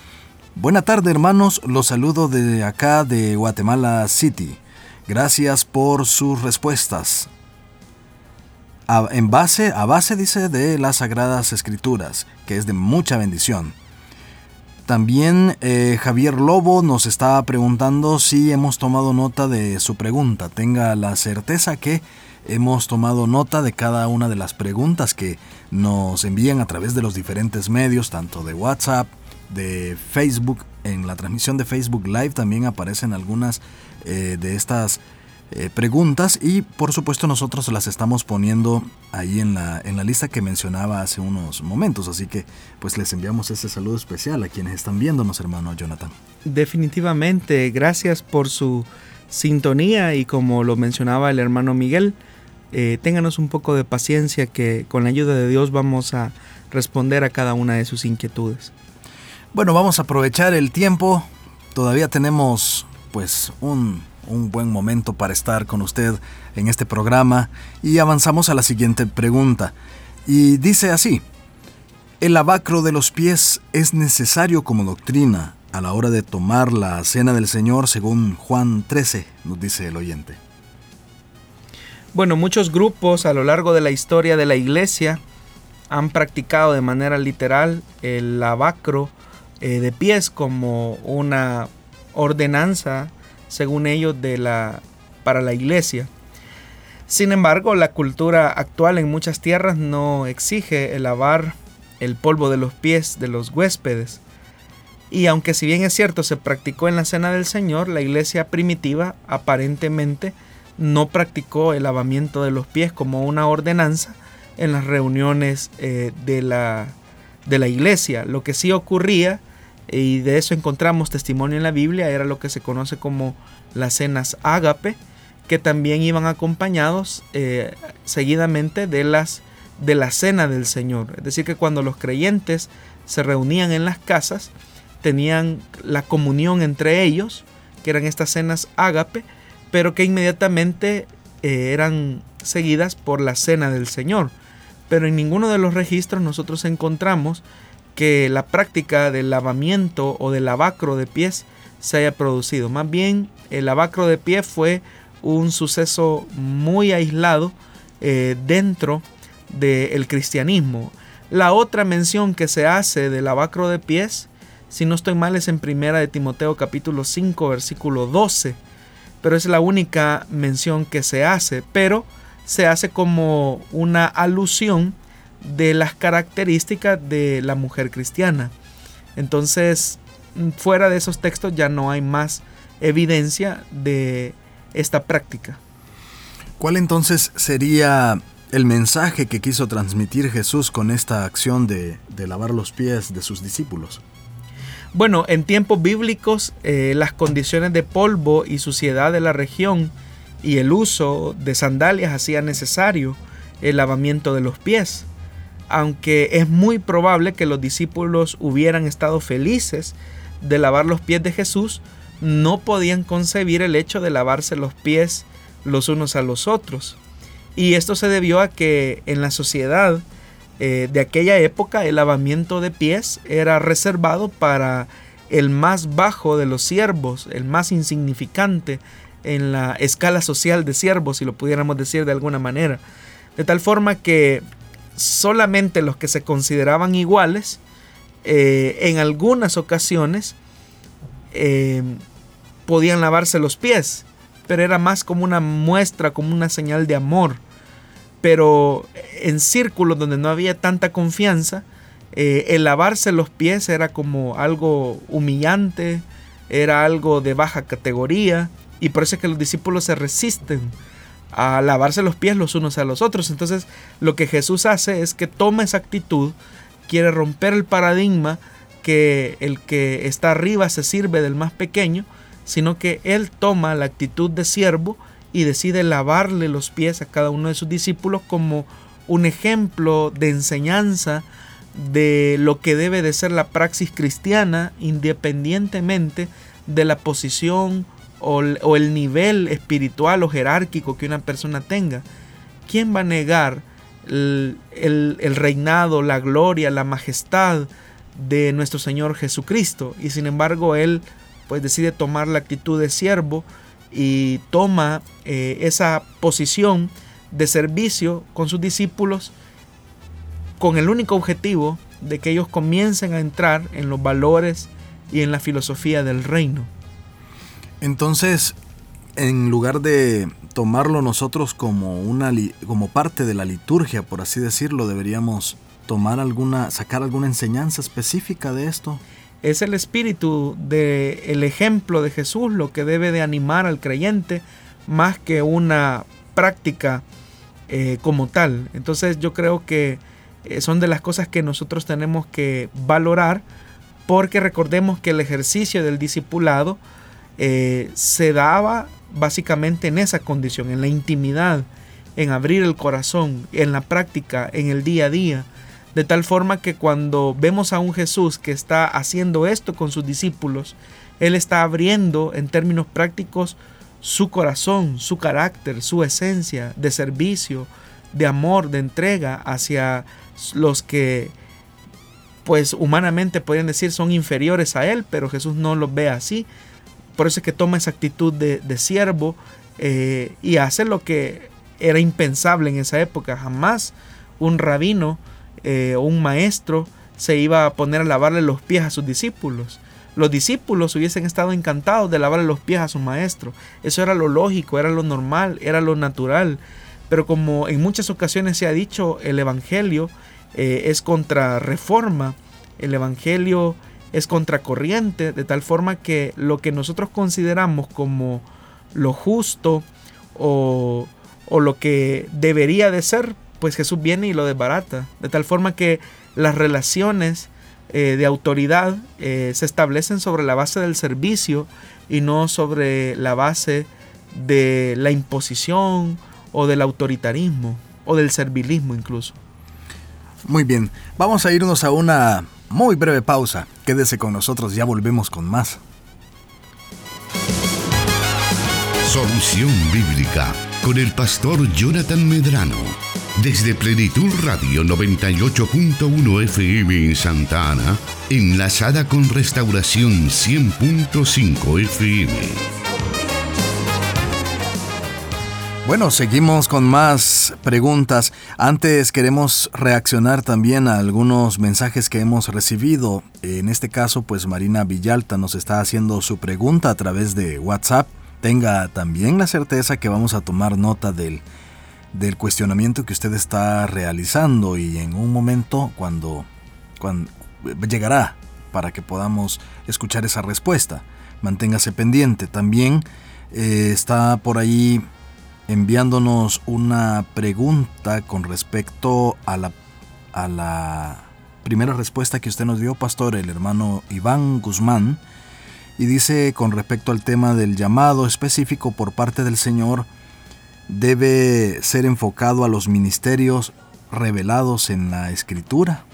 Buena tarde hermanos, los saludo de acá de Guatemala City. Gracias por sus respuestas. en base, a base dice de las Sagradas Escrituras, que es de mucha bendición. También eh, Javier Lobo nos está preguntando si hemos tomado nota de su pregunta. Tenga la certeza que hemos tomado nota de cada una de las preguntas que nos envían a través de los diferentes medios, tanto de WhatsApp, de Facebook. En la transmisión de Facebook Live también aparecen algunas eh, de estas eh, preguntas y por supuesto nosotros las estamos poniendo ahí en la, en la lista que mencionaba hace unos momentos, así que pues les enviamos ese saludo especial a quienes están viéndonos, hermano Jonathan. Definitivamente, gracias por su sintonía y como lo mencionaba el hermano Miguel, eh, ténganos un poco de paciencia que con la ayuda de Dios vamos a responder a cada una de sus inquietudes. Bueno, vamos a aprovechar el tiempo. Todavía tenemos pues un, un buen momento para estar con usted en este programa y avanzamos a la siguiente pregunta. Y dice así, ¿el lavacro de los pies es necesario como doctrina a la hora de tomar la cena del Señor según Juan 13? Nos dice el oyente. Bueno, muchos grupos a lo largo de la historia de la iglesia han practicado de manera literal el lavacro eh, de pies como una ordenanza, según ellos, de la, para la iglesia. Sin embargo, la cultura actual en muchas tierras no exige el lavar el polvo de los pies de los huéspedes. Y aunque si bien es cierto se practicó en la cena del Señor, la iglesia primitiva aparentemente no practicó el lavamiento de los pies como una ordenanza en las reuniones eh, de, la, de, la, iglesia. Lo que sí ocurría, y de eso encontramos testimonio en la Biblia, era lo que se conoce como las cenas ágape, que también iban acompañados eh, seguidamente de, las, de la cena del Señor. Es decir, que cuando los creyentes se reunían en las casas, tenían la comunión entre ellos, que eran estas cenas ágape, pero que inmediatamente eh, eran seguidas por la cena del Señor. Pero en ninguno de los registros nosotros encontramos que la práctica del lavamiento o del lavacro de pies se haya producido. Más bien, el lavacro de pies fue un suceso muy aislado eh, dentro del cristianismo. La otra mención que se hace del lavacro de pies, si no estoy mal, es en primera de Timoteo capítulo 5 versículo 12 pero es la única mención que se hace, pero se hace como una alusión de las características de la mujer cristiana. Entonces, fuera de esos textos ya no hay más evidencia de esta práctica. ¿Cuál entonces sería el mensaje que quiso transmitir Jesús con esta acción de, de lavar los pies de sus discípulos? Bueno, en tiempos bíblicos eh, las condiciones de polvo y suciedad de la región y el uso de sandalias hacía necesario el lavamiento de los pies. Aunque es muy probable que los discípulos hubieran estado felices de lavar los pies de Jesús, no podían concebir el hecho de lavarse los pies los unos a los otros. Y esto se debió a que en la sociedad eh, de aquella época el lavamiento de pies era reservado para el más bajo de los siervos, el más insignificante en la escala social de siervos, si lo pudiéramos decir de alguna manera. De tal forma que solamente los que se consideraban iguales, eh, en algunas ocasiones, eh, podían lavarse los pies, pero era más como una muestra, como una señal de amor. Pero en círculos donde no había tanta confianza, eh, el lavarse los pies era como algo humillante, era algo de baja categoría, y por eso es que los discípulos se resisten a lavarse los pies los unos a los otros. Entonces lo que Jesús hace es que toma esa actitud, quiere romper el paradigma que el que está arriba se sirve del más pequeño, sino que Él toma la actitud de siervo y decide lavarle los pies a cada uno de sus discípulos como un ejemplo de enseñanza de lo que debe de ser la praxis cristiana independientemente de la posición o, el nivel espiritual o jerárquico que una persona tenga. ¿Quién va a negar el, reinado, la gloria, la majestad de nuestro Señor Jesucristo? Y sin embargo, Él pues decide tomar la actitud de siervo y toma eh, esa posición de servicio con sus discípulos con el único objetivo de que ellos comiencen a entrar en los valores y en la filosofía del reino. Entonces, en lugar de tomarlo nosotros como una como parte de la liturgia, por así decirlo, deberíamos tomar alguna sacar alguna enseñanza específica de esto es el espíritu del el ejemplo de Jesús lo que debe de animar al creyente más que una práctica eh, como tal. Entonces yo creo que eh, son de las cosas que nosotros tenemos que valorar porque recordemos que el ejercicio del discipulado eh, se daba básicamente en esa condición, en la intimidad, en abrir el corazón, en la práctica, en el día a día, de tal forma que cuando vemos a un Jesús que está haciendo esto con sus discípulos, Él está abriendo en términos prácticos su corazón, su carácter, su esencia de servicio, de amor, de entrega hacia los que pues humanamente podrían decir son inferiores a Él, pero Jesús no los ve así. Por eso es que toma esa actitud de, siervo eh, y hace lo que era impensable en esa época. Jamás un rabino eh, o un maestro se iba a poner a lavarle los pies a sus discípulos. Los discípulos hubiesen estado encantados de lavarle los pies a su maestro. Eso era lo lógico, era lo normal, era lo natural. Pero como en muchas ocasiones se ha dicho, el Evangelio eh, es contra reforma, el Evangelio es contracorriente, de tal forma que lo que nosotros consideramos como lo justo o, o lo que debería de ser, pues Jesús viene y lo desbarata. De tal forma que las relaciones eh, de autoridad eh, se establecen sobre la base del servicio y no sobre la base de la imposición o del autoritarismo o del servilismo incluso. Muy bien, vamos a irnos a una muy breve pausa. Quédese con nosotros, ya volvemos con más. Solución Bíblica con el pastor Jonathan Medrano. Desde Plenitud Radio 98.1 FM en Santa Ana, enlazada con Restauración 100.5 FM. Bueno, seguimos con más preguntas. Antes queremos reaccionar también a algunos mensajes que hemos recibido. En este caso, pues Marina Villalta nos está haciendo su pregunta a través de WhatsApp. Tenga también la certeza que vamos a tomar nota del, del cuestionamiento que usted está realizando y en un momento cuando, cuando llegará para que podamos escuchar esa respuesta. Manténgase pendiente. También eh, está por ahí enviándonos una pregunta con respecto a la, a la primera respuesta que usted nos dio, pastor, el hermano Iván Guzmán, y dice con respecto al tema del llamado específico por parte del Señor, debe ser enfocado a los ministerios revelados en la escritura.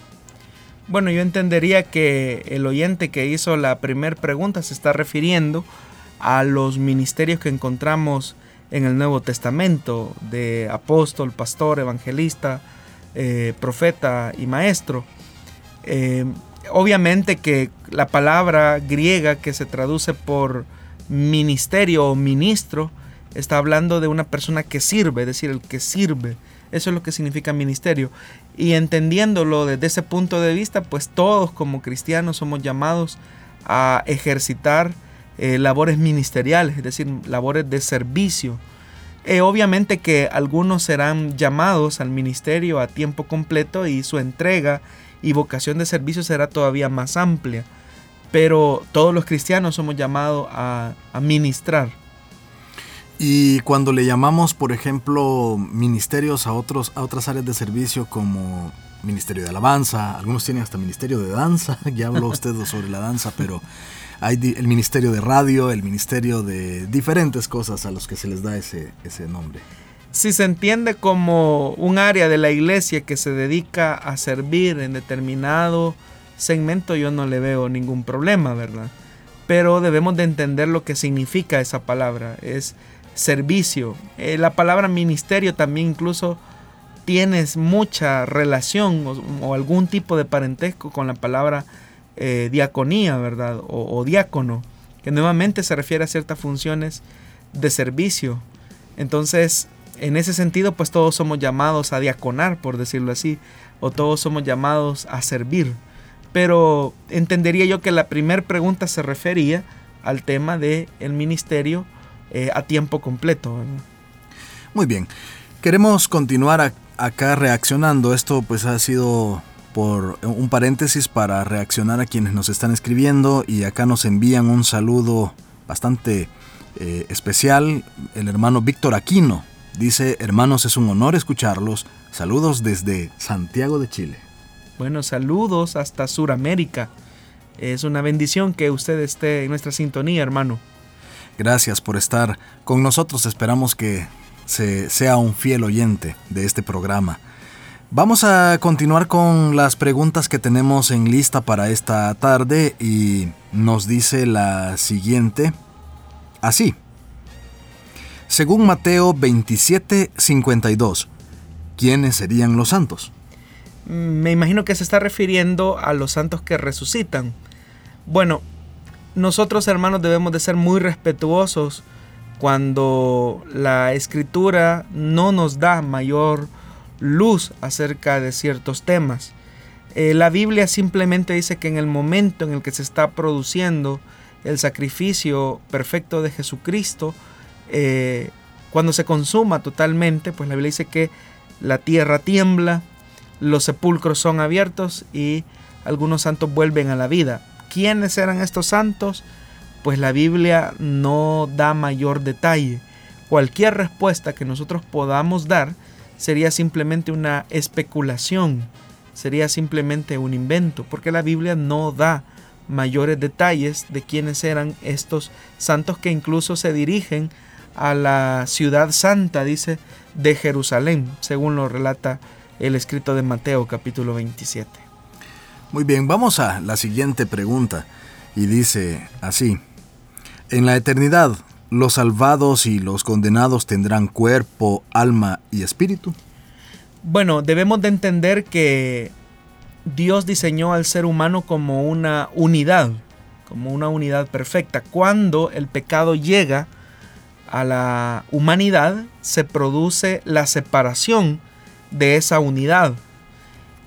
Bueno, yo entendería que el oyente que hizo la primera pregunta se está refiriendo a los ministerios que encontramos en el Nuevo Testamento de apóstol, pastor, evangelista, eh, profeta y maestro. Eh, obviamente que la palabra griega que se traduce por ministerio o ministro está hablando de una persona que sirve, es decir, el que sirve. Eso es lo que significa ministerio. Y entendiéndolo desde ese punto de vista, pues todos como cristianos somos llamados a ejercitar eh, labores ministeriales, es decir, labores de servicio. Eh, obviamente que algunos serán llamados al ministerio a tiempo completo y su entrega y vocación de servicio será todavía más amplia. Pero todos los cristianos somos llamados a, a ministrar. Y cuando le llamamos, por ejemplo, ministerios a, otros, a otras áreas de servicio como Ministerio de Alabanza, algunos tienen hasta Ministerio de Danza, ya habló usted sobre la danza, pero hay el Ministerio de Radio, el Ministerio de diferentes cosas a los que se les da ese, ese nombre. Si se entiende como un área de la iglesia que se dedica a servir en determinado segmento, yo no le veo ningún problema, ¿verdad? Pero debemos de entender lo que significa esa palabra, es servicio. Eh, la palabra ministerio también incluso tiene mucha relación o, o algún tipo de parentesco con la palabra eh, diaconía, ¿verdad? O, diácono, que nuevamente se refiere a ciertas funciones de servicio. Entonces, en ese sentido, pues todos somos llamados a diaconar, por decirlo así, o todos somos llamados a servir. Pero entendería yo que la primera pregunta se refería al tema del el ministerio eh, a tiempo completo. Muy bien. Queremos continuar acá reaccionando. Esto pues ha sido por un paréntesis para reaccionar a quienes nos están escribiendo y acá nos envían un saludo bastante eh, especial. El hermano Víctor Aquino dice, hermanos, es un honor escucharlos. Saludos desde Santiago de Chile. Bueno, saludos hasta Suramérica. Es una bendición que usted esté en nuestra sintonía, hermano. Gracias por estar con nosotros. Esperamos que se, sea un fiel oyente de este programa. Vamos a continuar con las preguntas que tenemos en lista para esta tarde y nos dice la siguiente así. Según Mateo 27, 52, ¿quiénes serían los santos? Me imagino que se está refiriendo a los santos que resucitan. Bueno, nosotros hermanos debemos de ser muy respetuosos cuando la escritura no nos da mayor luz acerca de ciertos temas. Eh, la Biblia simplemente dice que en el momento en el que se está produciendo el sacrificio perfecto de Jesucristo, eh, cuando se consuma totalmente, pues la Biblia dice que la tierra tiembla, los sepulcros son abiertos y algunos santos vuelven a la vida. ¿Quiénes eran estos santos? Pues la Biblia no da mayor detalle. Cualquier respuesta que nosotros podamos dar sería simplemente una especulación, sería simplemente un invento, porque la Biblia no da mayores detalles de quiénes eran estos santos que incluso se dirigen a la ciudad santa, dice, de Jerusalén, según lo relata el escrito de Mateo capítulo 27. Muy bien, vamos a la siguiente pregunta y dice así, en la eternidad, ¿los salvados y los condenados tendrán cuerpo, alma y espíritu? Bueno, debemos de entender que Dios diseñó al ser humano como una unidad, como una unidad perfecta. Cuando el pecado llega a la humanidad, se produce la separación de esa unidad.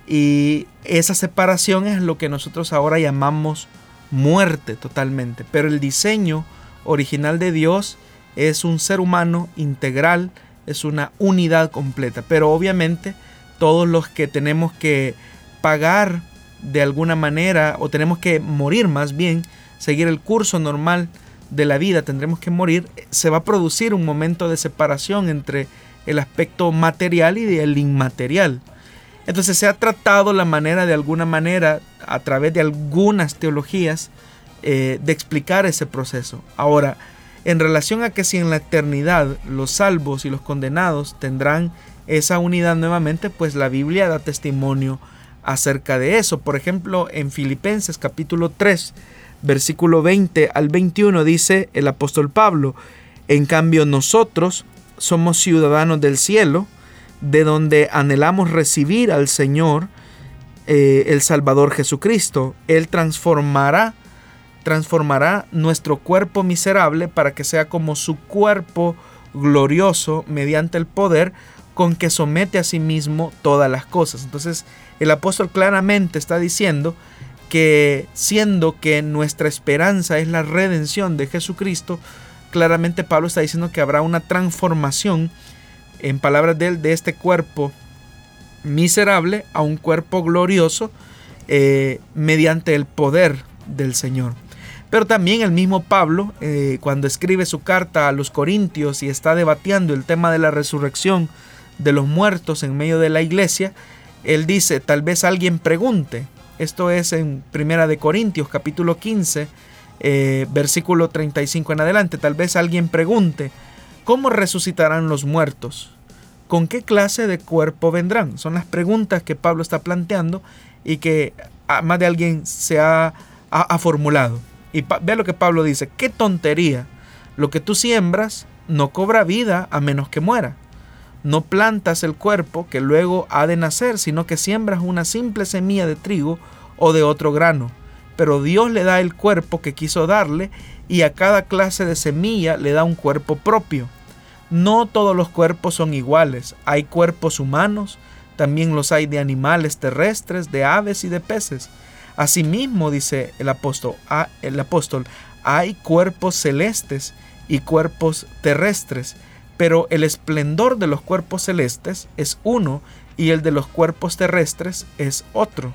Y esa separación es lo que nosotros ahora llamamos muerte totalmente. Pero el diseño original de Dios es un ser humano integral, es una unidad completa. Pero obviamente todos los que tenemos que pagar de alguna manera o tenemos que morir más bien, seguir el curso normal de la vida, tendremos que morir, se va a producir un momento de separación entre el aspecto material y el inmaterial. Entonces se ha tratado la manera de alguna manera, a través de algunas teologías, eh, de explicar ese proceso. Ahora, en relación a que si en la eternidad los salvos y los condenados tendrán esa unidad nuevamente, pues la Biblia da testimonio acerca de eso. Por ejemplo, en Filipenses capítulo 3, versículo 20 al 21 dice el apóstol Pablo, en cambio nosotros somos ciudadanos del cielo, de donde anhelamos recibir al Señor, eh, el Salvador Jesucristo. Él transformará, transformará nuestro cuerpo miserable para que sea como su cuerpo glorioso mediante el poder con que somete a sí mismo todas las cosas. Entonces el apóstol claramente está diciendo que siendo que nuestra esperanza es la redención de Jesucristo, claramente Pablo está diciendo que habrá una transformación, en palabras de él, de este cuerpo miserable a un cuerpo glorioso eh, mediante el poder del Señor. Pero también el mismo Pablo, eh, cuando escribe su carta a los Corintios y está debatiendo el tema de la resurrección de los muertos en medio de la iglesia, él dice, tal vez alguien pregunte, esto es en Primera de Corintios capítulo 15, eh, versículo 35 en adelante, tal vez alguien pregunte, ¿cómo resucitarán los muertos? ¿Con qué clase de cuerpo vendrán? Son las preguntas que Pablo está planteando y que más de alguien se ha, ha, formulado. Y vea lo que Pablo dice, qué tontería, lo que tú siembras no cobra vida a menos que muera no plantas el cuerpo que luego ha de nacer, sino que siembras una simple semilla de trigo o de otro grano. Pero Dios le da el cuerpo que quiso darle y a cada clase de semilla le da un cuerpo propio. No todos los cuerpos son iguales. Hay cuerpos humanos, también los hay de animales terrestres, de aves y de peces. Asimismo, dice el apóstol, el apóstol hay cuerpos celestes y cuerpos terrestres pero el esplendor de los cuerpos celestes es uno y el de los cuerpos terrestres es otro.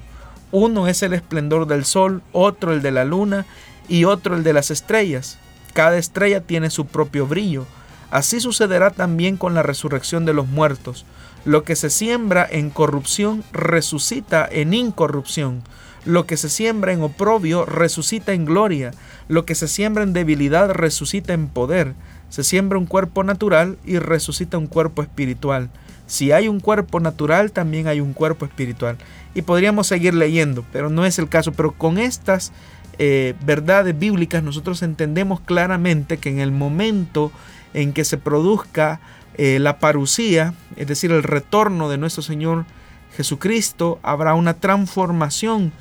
Uno es el esplendor del sol, otro el de la luna y otro el de las estrellas. Cada estrella tiene su propio brillo. Así sucederá también con la resurrección de los muertos. Lo que se siembra en corrupción resucita en incorrupción. Lo que se siembra en oprobio resucita en gloria. Lo que se siembra en debilidad resucita en poder Se siembra un cuerpo natural y resucita un cuerpo espiritual. Si hay un cuerpo natural, también hay un cuerpo espiritual. Y podríamos seguir leyendo, pero no es el caso. Pero con estas eh, verdades bíblicas nosotros entendemos claramente que en el momento en que se produzca eh, la parucía, es decir, el retorno de nuestro Señor Jesucristo, habrá una transformación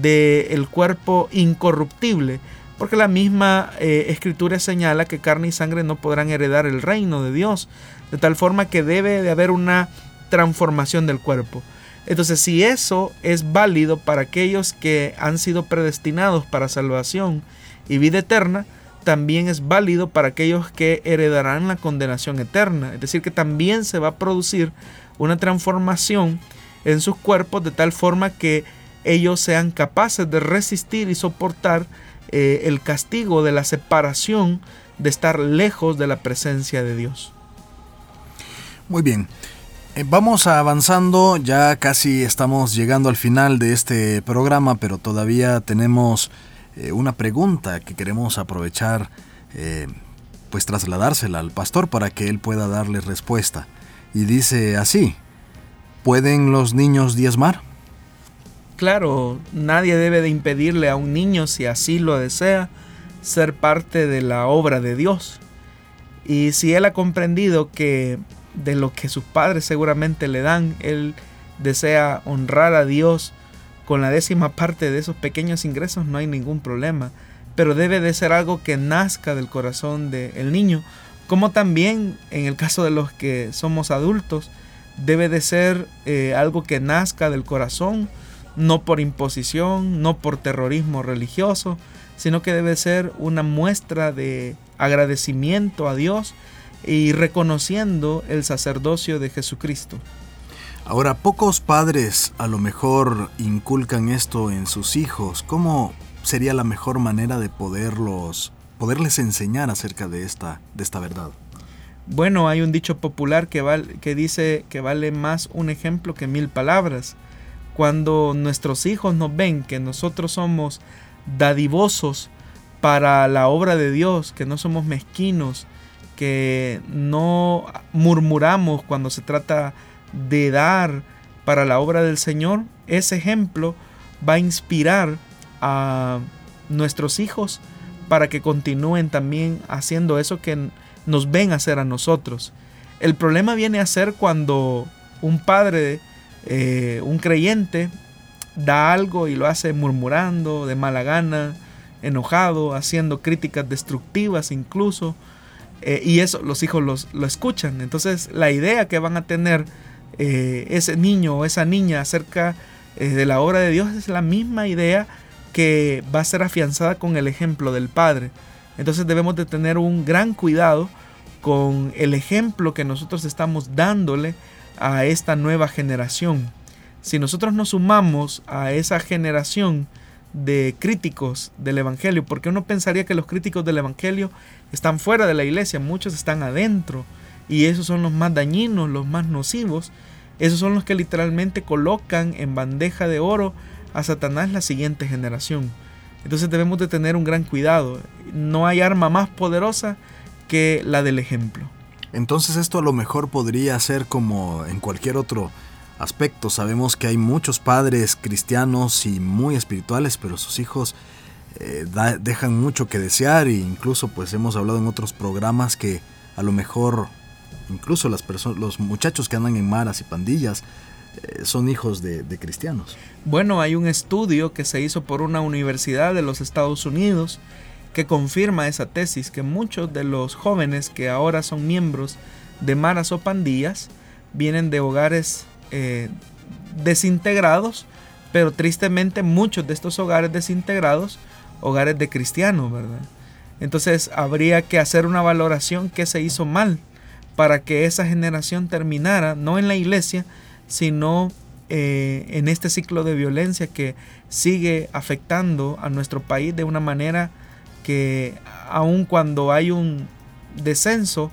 del cuerpo incorruptible, porque la misma eh, escritura señala que carne y sangre no podrán heredar el reino de Dios, de tal forma que debe de haber una transformación del cuerpo. Entonces, si eso es válido para aquellos que han sido predestinados para salvación y vida eterna, también es válido para aquellos que heredarán la condenación eterna. Es decir, que también se va a producir una transformación en sus cuerpos de tal forma que ellos sean capaces de resistir y soportar eh, el castigo de la separación de estar lejos de la presencia de Dios. Muy bien. Eh, vamos avanzando, ya casi estamos llegando al final de este programa, pero todavía tenemos eh, una pregunta que queremos aprovechar, pues trasladársela al pastor para que él pueda darle respuesta. Y dice así, ¿pueden los niños diezmar? claro, nadie debe de impedirle a un niño, si así lo desea, ser parte de la obra de Dios. Y si él ha comprendido que de lo que sus padres seguramente le dan, él desea honrar a Dios con la décima parte de esos pequeños ingresos, no hay ningún problema. Pero debe de ser algo que nazca del corazón del niño, como también en el caso de los que somos adultos, debe de ser eh, algo que nazca del corazón no por imposición, no por terrorismo religioso, sino que debe ser una muestra de agradecimiento a Dios y reconociendo el sacerdocio de Jesucristo. Ahora, pocos padres a lo mejor inculcan esto en sus hijos. ¿Cómo sería la mejor manera de poderlos, poderles enseñar acerca de esta, de esta verdad? Bueno, hay un dicho popular que, que dice que vale más un ejemplo que mil palabras. Cuando nuestros hijos nos ven que nosotros somos dadivosos para la obra de Dios, que no somos mezquinos, que no murmuramos cuando se trata de dar para la obra del Señor, ese ejemplo va a inspirar a nuestros hijos para que continúen también haciendo eso que nos ven hacer a nosotros. El problema viene a ser cuando un padre eh, un creyente da algo y lo hace murmurando, de mala gana, enojado, haciendo críticas destructivas incluso, eh, y eso los hijos los, lo escuchan. Entonces la idea que van a tener eh, ese niño o esa niña acerca de la obra de Dios es la misma idea que va a ser afianzada con el ejemplo del Padre. Entonces debemos de tener un gran cuidado con el ejemplo que nosotros estamos dándole a esta nueva generación. Si nosotros nos sumamos a esa generación de críticos del Evangelio, porque uno pensaría que los críticos del Evangelio están fuera de la iglesia, muchos están adentro, y esos son los más dañinos, los más nocivos, esos son los que literalmente colocan en bandeja de oro a Satanás la siguiente generación. Entonces debemos de tener un gran cuidado. No hay arma más poderosa que la del ejemplo. Entonces esto a lo mejor podría ser como en cualquier otro aspecto. Sabemos que hay muchos padres cristianos y muy espirituales, pero sus hijos eh, dejan mucho que desear e incluso pues hemos hablado en otros programas que a lo mejor incluso las los muchachos que andan en maras y pandillas son hijos de, de cristianos. Bueno, hay un estudio que se hizo por una universidad de los Estados Unidos que confirma esa tesis, que muchos de los jóvenes que ahora son miembros de maras o pandillas vienen de hogares eh, desintegrados, pero tristemente muchos de estos hogares desintegrados, hogares de cristianos, ¿verdad? Entonces habría que hacer una valoración que se hizo mal para que esa generación terminara, no en la iglesia, sino eh, en este ciclo de violencia que sigue afectando a nuestro país de una manera que aun cuando hay un descenso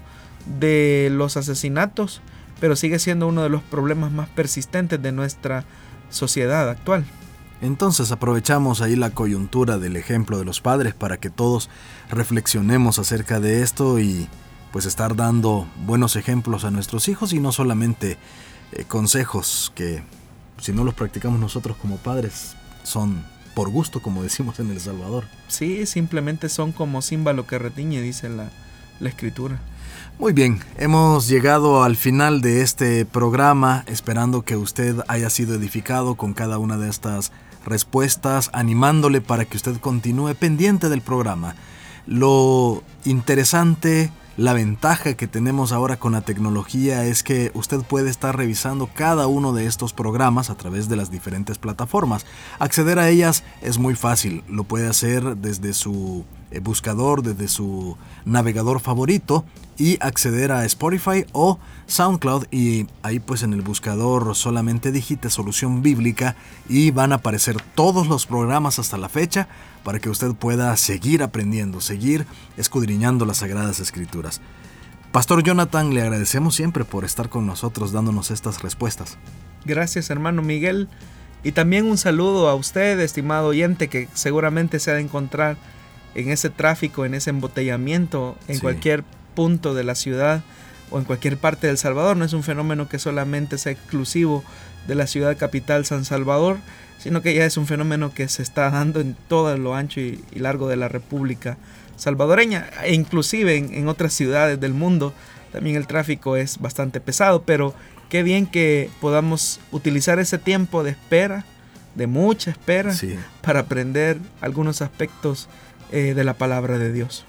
de los asesinatos, pero sigue siendo uno de los problemas más persistentes de nuestra sociedad actual. Entonces aprovechamos ahí la coyuntura del ejemplo de los padres para que todos reflexionemos acerca de esto y pues estar dando buenos ejemplos a nuestros hijos y no solamente eh, consejos que si no los practicamos nosotros como padres son por gusto, como decimos en El Salvador. Sí, simplemente son como símbolo que retiñe, dice la, la escritura. Muy bien, hemos llegado al final de este programa, esperando que usted haya sido edificado con cada una de estas respuestas, animándole para que usted continúe pendiente del programa. Lo interesante la ventaja que tenemos ahora con la tecnología es que usted puede estar revisando cada uno de estos programas a través de las diferentes plataformas. Acceder a ellas es muy fácil, lo puede hacer desde su buscador, desde su navegador favorito y acceder a Spotify o SoundCloud y ahí pues en el buscador solamente digite solución bíblica y van a aparecer todos los programas hasta la fecha para que usted pueda seguir aprendiendo, seguir escudriñando las Sagradas Escrituras. Pastor Jonathan, le agradecemos siempre por estar con nosotros dándonos estas respuestas. Gracias hermano Miguel. Y también un saludo a usted, estimado oyente, que seguramente se ha de encontrar en ese tráfico, en ese embotellamiento, en cualquier punto de la ciudad o en cualquier parte del Salvador. No es un fenómeno que solamente sea exclusivo de la ciudad capital San Salvador, sino que ya es un fenómeno que se está dando en todo lo ancho y, largo de la República salvadoreña e inclusive en, otras ciudades del mundo. También el tráfico es bastante pesado, pero qué bien que podamos utilizar ese tiempo de espera, de mucha espera, para aprender algunos aspectos eh, de la palabra de Dios.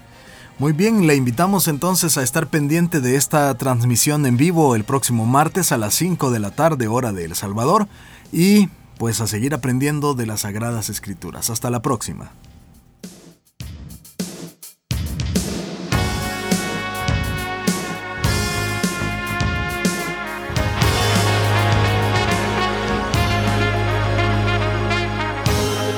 Muy bien, le invitamos entonces a estar pendiente de esta transmisión en vivo el próximo martes a las 5 de la tarde hora de El Salvador y pues a seguir aprendiendo de las Sagradas Escrituras. Hasta la próxima.